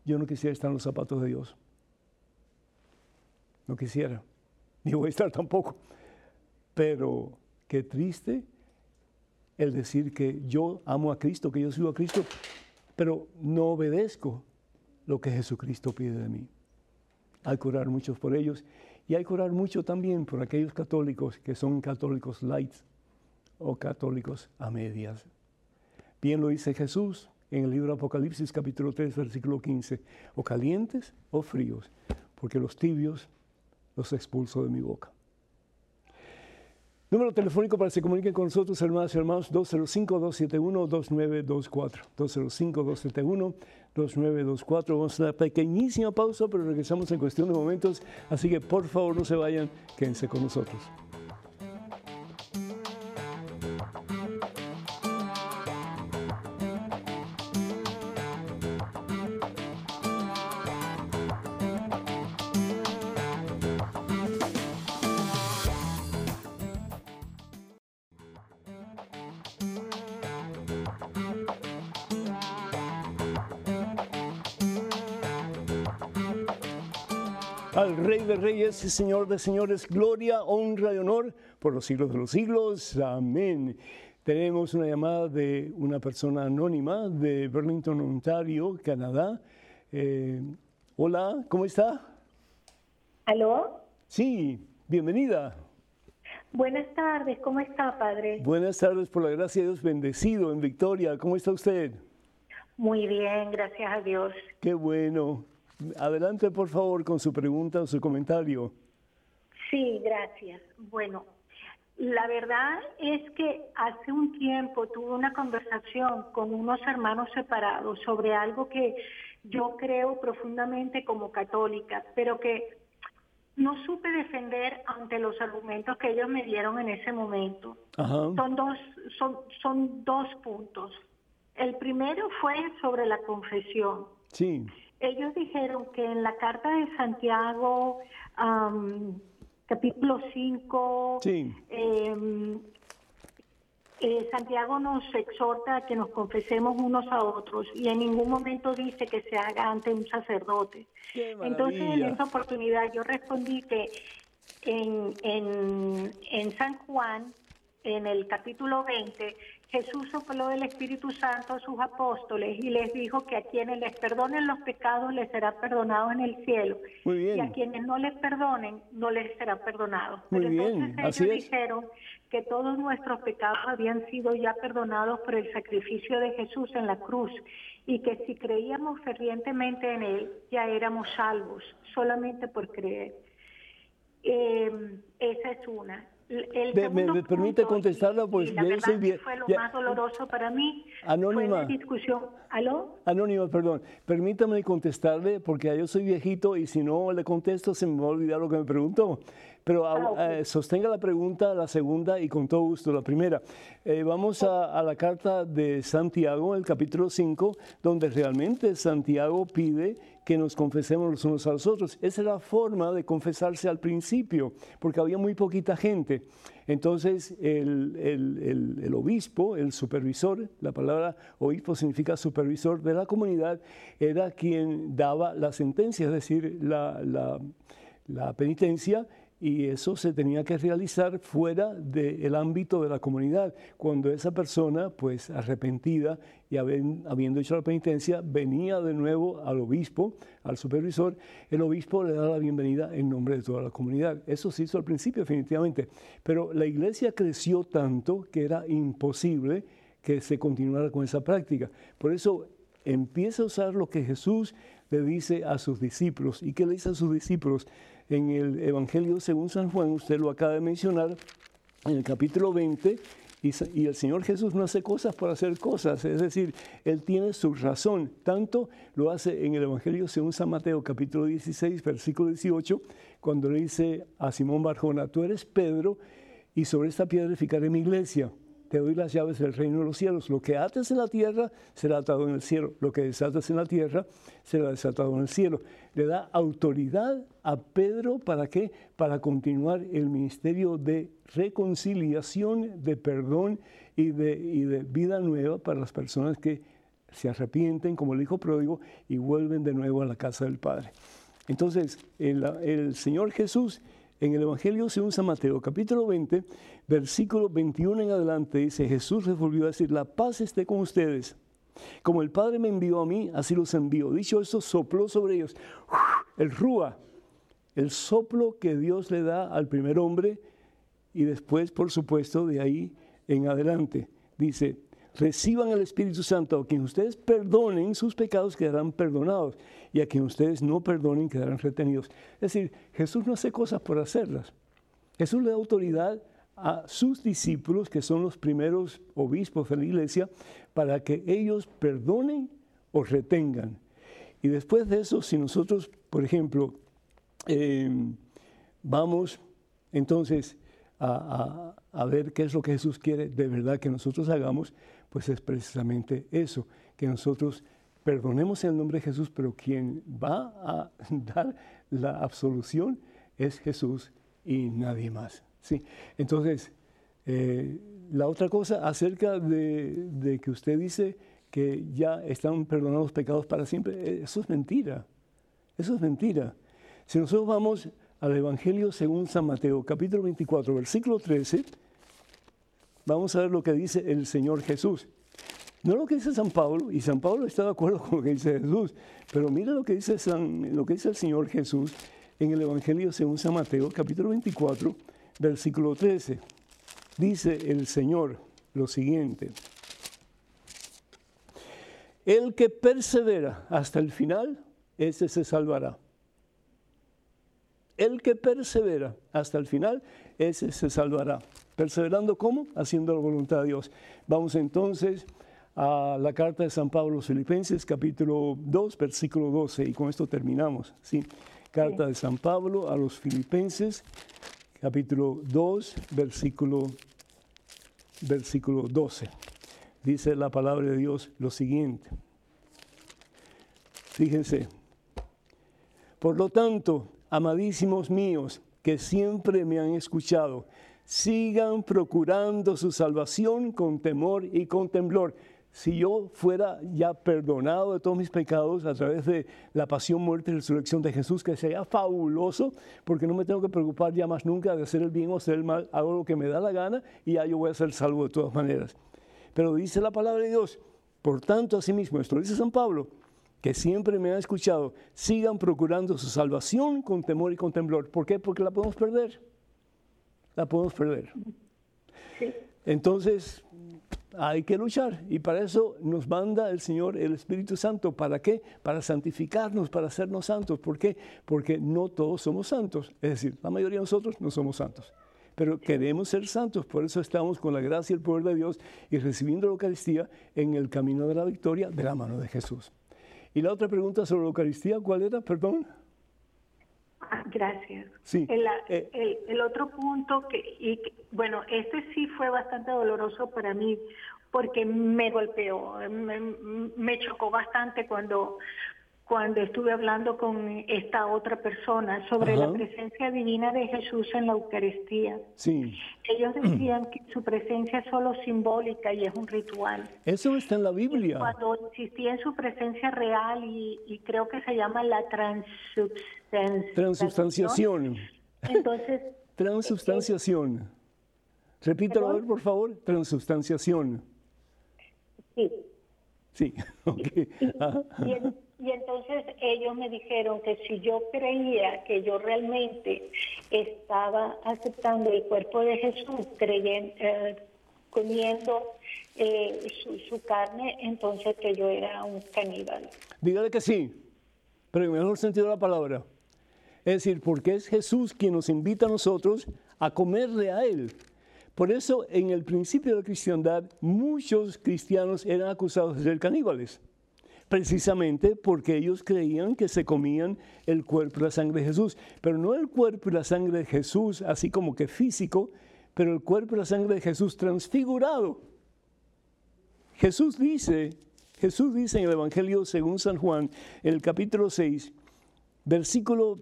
Yo no quisiera estar en los zapatos de Dios. No quisiera. Ni voy a estar tampoco. Pero qué triste el decir que yo amo a Cristo, que yo sigo a Cristo, pero no obedezco lo que Jesucristo pide de mí. Hay que orar mucho por ellos y hay que orar mucho también por aquellos católicos que son católicos light o católicos a medias. Bien lo dice Jesús en el libro Apocalipsis capítulo 3 versículo 15, o calientes o fríos, porque los tibios los expulso de mi boca. Número telefónico para que se comuniquen con nosotros, hermanas y hermanos, 205-271-2924. 205-271-2924. Vamos a una pequeñísima pausa, pero regresamos en cuestión de momentos. Así que por favor no se vayan, quédense con nosotros. Y Señor de Señores, gloria, honra y honor por los siglos de los siglos. Amén. Tenemos una llamada de una persona anónima de Burlington, Ontario, Canadá. Eh, hola, ¿cómo está? ¿Aló? Sí, bienvenida. Buenas tardes, ¿cómo está, padre? Buenas tardes, por la gracia de Dios, bendecido en Victoria. ¿Cómo está usted? Muy bien, gracias a Dios. Qué bueno. Adelante, por favor, con su pregunta o su comentario. Sí, gracias. Bueno, la verdad es que hace un tiempo tuve una conversación con unos hermanos separados sobre algo que yo creo profundamente como católica, pero que no supe defender ante los argumentos que ellos me dieron en ese momento. Son dos, son, son dos puntos. El primero fue sobre la confesión. Sí ellos dijeron que en la carta de Santiago, capítulo 5, em, eh, Santiago nos exhorta a que nos confesemos unos a otros y en ningún momento dice que se haga ante un sacerdote. Entonces, en esa oportunidad yo respondí que en, en, en San Juan, en el capítulo 20, Jesús sopló el Espíritu Santo a sus apóstoles y les dijo que a quienes les perdonen los pecados les será perdonado en el cielo. Muy bien. Y a quienes no les perdonen no les será perdonado. Muy Pero bien, entonces así ellos es. dijeron que todos nuestros pecados habían sido ya perdonados por el sacrificio de Jesús en la cruz y que si creíamos fervientemente en Él ya éramos salvos solamente por creer. Eh, esa es una. El De- me- me permite punto, contestarla, pues, la verdad bien- fue lo ya- más doloroso para mí. Anónima. Fue la discusión. ¿Aló? Anónimo, perdón. Permítame contestarle porque yo soy viejito y si no le contesto se me va a olvidar lo que me preguntó. Pero Ah, ah, ok. eh, sostenga la pregunta, la segunda y con todo gusto la primera. Eh, vamos a, a la carta de Santiago, el capítulo 5, donde realmente Santiago pide que nos confesemos los unos a los otros. Esa es la forma de confesarse al principio, porque había muy poquita gente. Entonces, el, obispo, el supervisor, la palabra obispo significa supervisor de la comunidad, era quien daba la sentencia, es decir, la penitencia, y eso se tenía que realizar fuera del ámbito de la comunidad. Cuando esa persona, pues arrepentida y habiendo hecho la penitencia, venía de nuevo al obispo, al supervisor, el obispo le da la bienvenida en nombre de toda la comunidad. Eso se hizo al principio, definitivamente. Pero la iglesia creció tanto que era imposible que se continuara con esa práctica. Por eso empieza a usar lo que Jesús le dice a sus discípulos. ¿Y qué le dice a sus discípulos? En el Evangelio según San Juan, usted lo acaba de mencionar, en el capítulo 20, y, el Señor Jesús no hace cosas por hacer cosas, es decir, Él tiene su razón. Tanto lo hace en el Evangelio según San Mateo, capítulo 16, versículo 18, cuando le dice a Simón Barjona, tú eres Pedro, y sobre esta piedra edificaré mi iglesia. Te doy las llaves del reino de los cielos. Lo que ates en la tierra será atado en el cielo. Lo que desatas en la tierra será desatado en el cielo. Le da autoridad a Pedro para? Para continuar el ministerio de reconciliación, de perdón y de, vida nueva para las personas que se arrepienten, como el hijo pródigo, y vuelven de nuevo a la casa del Padre. Entonces, el Señor Jesús en el Evangelio según San Mateo, capítulo 20, versículo 21 en adelante, dice, Jesús les volvió a decir, la paz esté con ustedes. Como el Padre me envió a mí, así los envío. Dicho esto, sopló sobre ellos el rúa, el soplo que Dios le da al primer hombre y después, por supuesto, de ahí en adelante. Dice, reciban el Espíritu Santo, a quien ustedes perdonen sus pecados quedarán perdonados y a quien ustedes no perdonen quedarán retenidos. Es decir, Jesús no hace cosas por hacerlas. Jesús le da autoridad a sus discípulos, que son los primeros obispos de la iglesia, para que ellos perdonen o retengan. Y después de eso, si nosotros, por ejemplo, eh, vamos entonces a, ver qué es lo que Jesús quiere de verdad que nosotros hagamos, pues es precisamente eso, que nosotros perdonemos en el nombre de Jesús, pero quien va a dar la absolución es Jesús y nadie más. ¿sí? Entonces, eh, la otra cosa acerca de, que usted dice que ya están perdonados los pecados para siempre, eso es mentira. Eso es mentira. Si nosotros vamos al Evangelio según San Mateo, capítulo 24, versículo 13, vamos a ver lo que dice el Señor Jesús. No lo que dice San Pablo, y San Pablo está de acuerdo con lo que dice Jesús, pero mira lo que dice, San, lo que dice el Señor Jesús en el Evangelio según San Mateo, capítulo 24, versículo 13. Dice el Señor lo siguiente. El que persevera hasta el final, ese se salvará. El que persevera hasta el final, ese se salvará. ¿Perseverando cómo? Haciendo la voluntad de Dios. Vamos entonces a la carta de San Pablo a los Filipenses, capítulo 2, versículo 12, y con esto terminamos. Carta de San Pablo a los Filipenses, capítulo 2, versículo, versículo 12. Dice la palabra de Dios lo siguiente. Fíjense. Por lo tanto, amadísimos míos, que siempre me han escuchado, sigan procurando su salvación con temor y con temblor. Si yo fuera ya perdonado de todos mis pecados a través de la pasión, muerte y resurrección de Jesús, que sería fabuloso, porque no me tengo que preocupar ya más nunca de hacer el bien o hacer el mal, hago lo que me da la gana y ya yo voy a ser salvo de todas maneras. Pero dice la palabra de Dios, por tanto, asimismo, esto dice San Pablo, que siempre me ha escuchado, sigan procurando su salvación con temor y con temblor. ¿Por qué? Porque la podemos perder. La podemos perder. Entonces, hay que luchar y para eso nos manda el Señor el Espíritu Santo. ¿Para qué? Para santificarnos, para hacernos santos. ¿Por qué? Porque no todos somos santos. Es decir, la mayoría de nosotros no somos santos. Pero queremos ser santos, por eso estamos con la gracia y el poder de Dios y recibiendo la Eucaristía en el camino de la victoria de la mano de Jesús. Y la otra pregunta sobre la Eucaristía, ¿cuál era? Perdón. Gracias. Sí. Eh, el, otro punto, que, y bueno, este sí fue bastante doloroso para mí porque me golpeó, me, me chocó bastante cuando, cuando estuve hablando con esta otra persona sobre la presencia divina de Jesús en la Eucaristía. Sí. Ellos decían que su presencia es solo simbólica y es un ritual. Eso está en la Biblia. cuando existía en su presencia real y, creo que se llama la transubstanciación. Transubstanciación. Entonces. transubstanciación. Repítelo, a ver, por favor. Transubstanciación. Sí. Sí, ok. Y entonces ellos me dijeron que si yo creía que yo realmente estaba aceptando el cuerpo de Jesús, creyendo, eh, comiendo eh, su, carne, entonces que yo era un caníbal. Dígale que sí, pero en el mejor sentido de la palabra. Es decir, porque es Jesús quien nos invita a nosotros a comerle a Él. Por eso, en el principio de la cristiandad, muchos cristianos eran acusados de ser caníbales precisamente porque ellos creían que se comían el cuerpo y la sangre de Jesús, pero no el cuerpo y la sangre de Jesús así como que físico, pero el cuerpo y la sangre de Jesús transfigurado. Jesús dice, Jesús dice en el Evangelio según San Juan, en el capítulo 6, versículo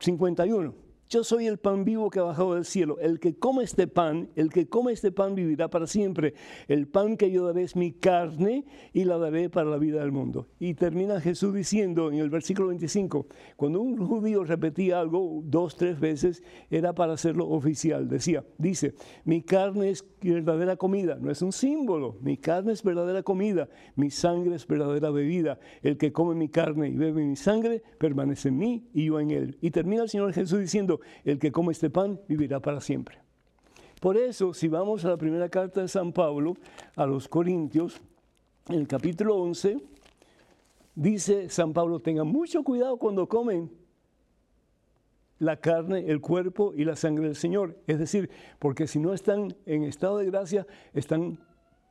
51, yo soy el pan vivo que ha bajado del cielo. El que come este pan, el que come este pan vivirá para siempre. El pan que yo daré es mi carne y la daré para la vida del mundo. Y termina Jesús diciendo en el versículo 25, cuando un judío repetía algo dos, tres veces, era para hacerlo oficial. Decía, dice, mi carne es verdadera comida, no es un símbolo. Mi carne es verdadera comida, mi sangre es verdadera bebida. El que come mi carne y bebe mi sangre permanece en mí y yo en él. Y termina el Señor Jesús diciendo, el que come este pan vivirá para siempre. Por eso, si vamos a la primera carta de San Pablo a los Corintios, en el capítulo 11, dice San Pablo, tengan mucho cuidado cuando comen la carne, el cuerpo y la sangre del Señor. Es decir, porque si no están en estado de gracia, están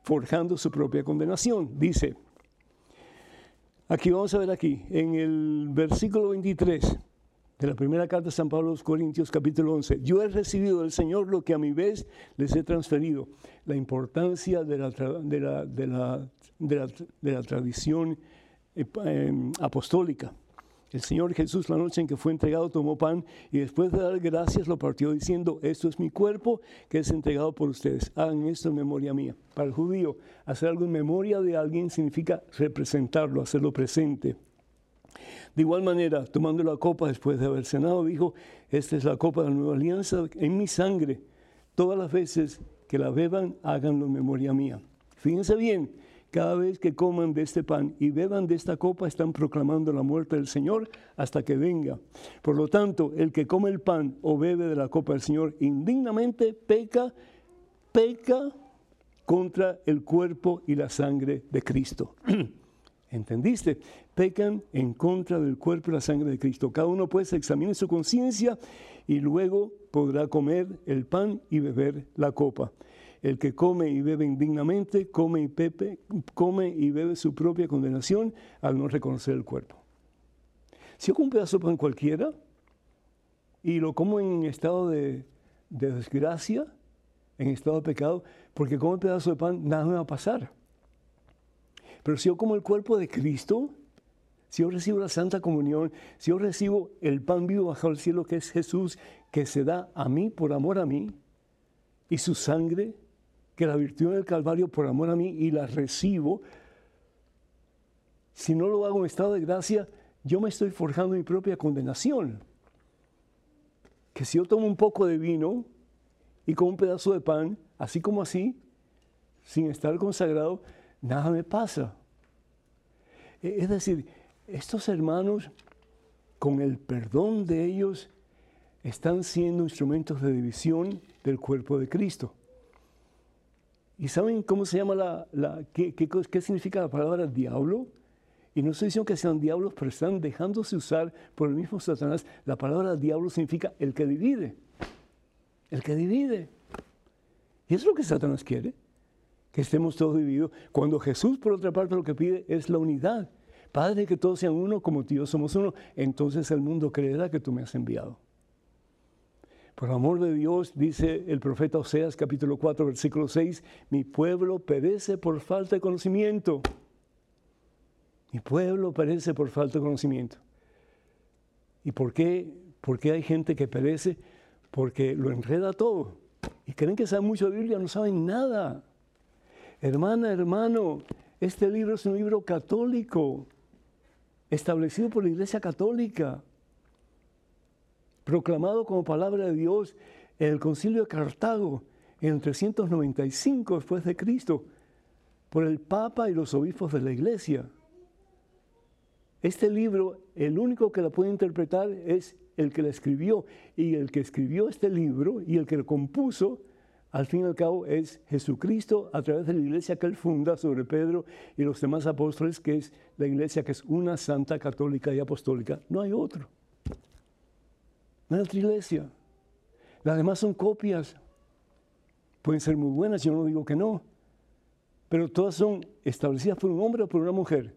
forjando su propia condenación. Dice, aquí vamos a ver aquí, en el versículo 23, de la primera carta de San Pablo a los Corintios capítulo 11. Yo he recibido del Señor lo que a mi vez les he transferido. La importancia de la, tradición apostólica. El Señor Jesús la noche en que fue entregado tomó pan y después de dar gracias lo partió diciendo, esto es mi cuerpo que es entregado por ustedes. Hagan esto en memoria mía. Para el judío, hacer algo en memoria de alguien significa representarlo, hacerlo presente. De igual manera, tomando la copa después de haber cenado, dijo, esta es la copa de la nueva alianza en mi sangre. Todas las veces que la beban, háganlo en memoria mía. Fíjense bien, cada vez que coman de este pan y beban de esta copa, están proclamando la muerte del Señor hasta que venga. Por lo tanto, el que come el pan o bebe de la copa del Señor indignamente peca, peca contra el cuerpo y la sangre de Cristo. ¿Entendiste? Pecan en contra del cuerpo y la sangre de Cristo. Cada uno pues examine su conciencia y luego podrá comer el pan y beber la copa. El que come y bebe indignamente, come y, pepe, come y bebe su propia condenación al no reconocer el cuerpo. Si yo como un pedazo de pan cualquiera y lo como en estado de, de desgracia, en estado de pecado, porque como un pedazo de pan, nada me va a pasar. Pero si yo como el cuerpo de Cristo, si yo recibo la Santa Comunión, si yo recibo el pan vivo bajo el cielo que es Jesús, que se da a mí por amor a mí, y su sangre, que la virtud del Calvario por amor a mí, y la recibo, si no lo hago en estado de gracia, yo me estoy forjando mi propia condenación. Que si yo tomo un poco de vino y con un pedazo de pan, así como así, sin estar consagrado, nada me pasa. E, es decir, estos hermanos, con el perdón de ellos, están siendo instrumentos de división del cuerpo de Cristo. ¿Y saben cómo se llama la, qué, qué, significa la palabra diablo? Y no estoy diciendo que sean diablos, pero están dejándose usar por el mismo Satanás. La palabra diablo significa el que divide. El que divide. Y es lo que Satanás quiere, que estemos todos divididos. Cuando Jesús, por otra parte, lo que pide es la unidad. Padre, que todos sean uno como tú somos uno. Entonces el mundo creerá que tú me has enviado. Por amor de Dios, dice el profeta Oseas capítulo 4, versículo 6, mi pueblo perece por falta de conocimiento. Mi pueblo perece por falta de conocimiento. ¿Y por qué? ¿Por qué hay gente que perece? Porque lo enreda todo. Y creen que saben mucho de Biblia, no saben nada. Hermana, hermano, este libro es un libro católico, establecido por la Iglesia Católica proclamado como palabra de Dios en el concilio de Cartago en el 395 después de Cristo por el Papa y los obispos de la Iglesia. Este libro, el único que la puede interpretar es el que la escribió y el que escribió este libro y el que lo compuso, al fin y al cabo, es Jesucristo a través de la iglesia que él funda sobre Pedro y los demás apóstoles, que es la iglesia que es una santa católica y apostólica. No hay otro. No hay otra iglesia. Las demás son copias. Pueden ser muy buenas, yo no digo que no. Pero todas son establecidas por un hombre o por una mujer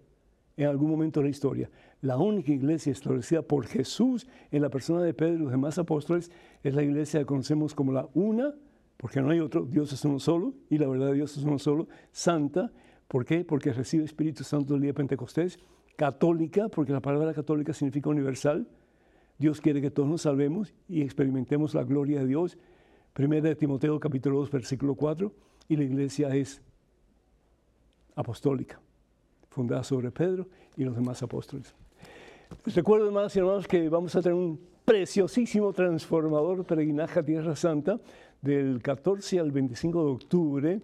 en algún momento de la historia. La única iglesia establecida por Jesús en la persona de Pedro y los demás apóstoles es la iglesia que conocemos como la una, porque no hay otro, Dios es uno solo, y la verdad de Dios es uno solo, santa, ¿por qué? Porque recibe Espíritu Santo el día de Pentecostés, católica, porque la palabra católica significa universal, Dios quiere que todos nos salvemos y experimentemos la gloria de Dios. Primera de Timoteo capítulo 2 versículo 4 y la iglesia es apostólica, fundada sobre Pedro y los demás apóstoles. Les recuerdo, y hermanos, que vamos a tener un preciosísimo transformador peregrinaje a Tierra Santa del 14 al 25 de octubre.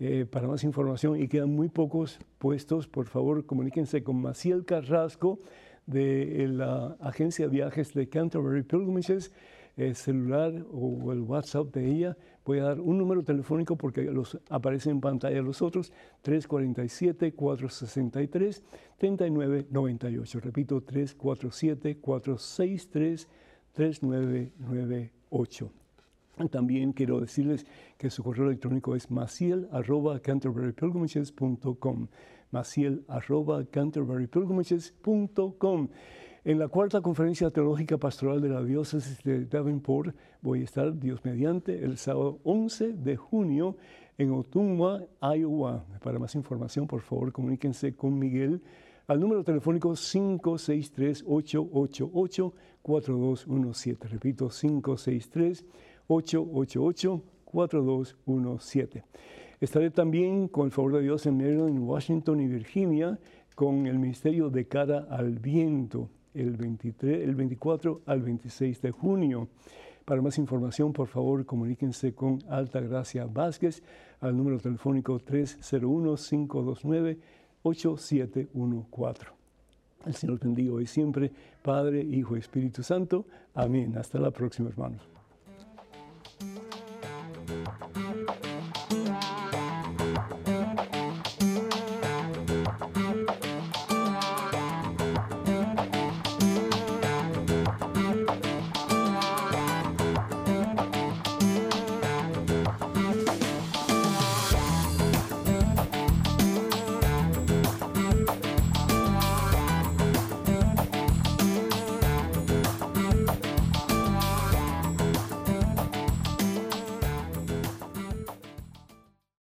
Eh, para más información y quedan muy pocos puestos, por favor comuníquense con Maciel Carrasco de la agencia de viajes de Canterbury Pilgrimages, el celular o el WhatsApp de ella. Voy a dar un número telefónico porque los aparece en pantalla los otros, 347-463-3998. Repito, 347-463-3998. También quiero decirles que su correo electrónico es maciel arroba canterburypilgrimages.com maciel arroba canterburypilgrimages.com en la cuarta conferencia teológica pastoral de la diócesis de Davenport voy a estar, Dios mediante, el sábado 11 de junio en Ottumwa, Iowa. Para más información, por favor, comuníquense con Miguel al número telefónico 563-888-4217. Repito, 563 888-4217. Estaré también, con el favor de Dios, en Maryland, Washington y Virginia, con el Ministerio de Cara al Viento, el, 23, el 24 al 26 de junio. Para más información, por favor, comuníquense con Alta Gracia Vázquez al número telefónico 301-529-8714. El Señor bendiga hoy siempre, Padre, Hijo Espíritu Santo. Amén. Hasta la próxima, hermanos.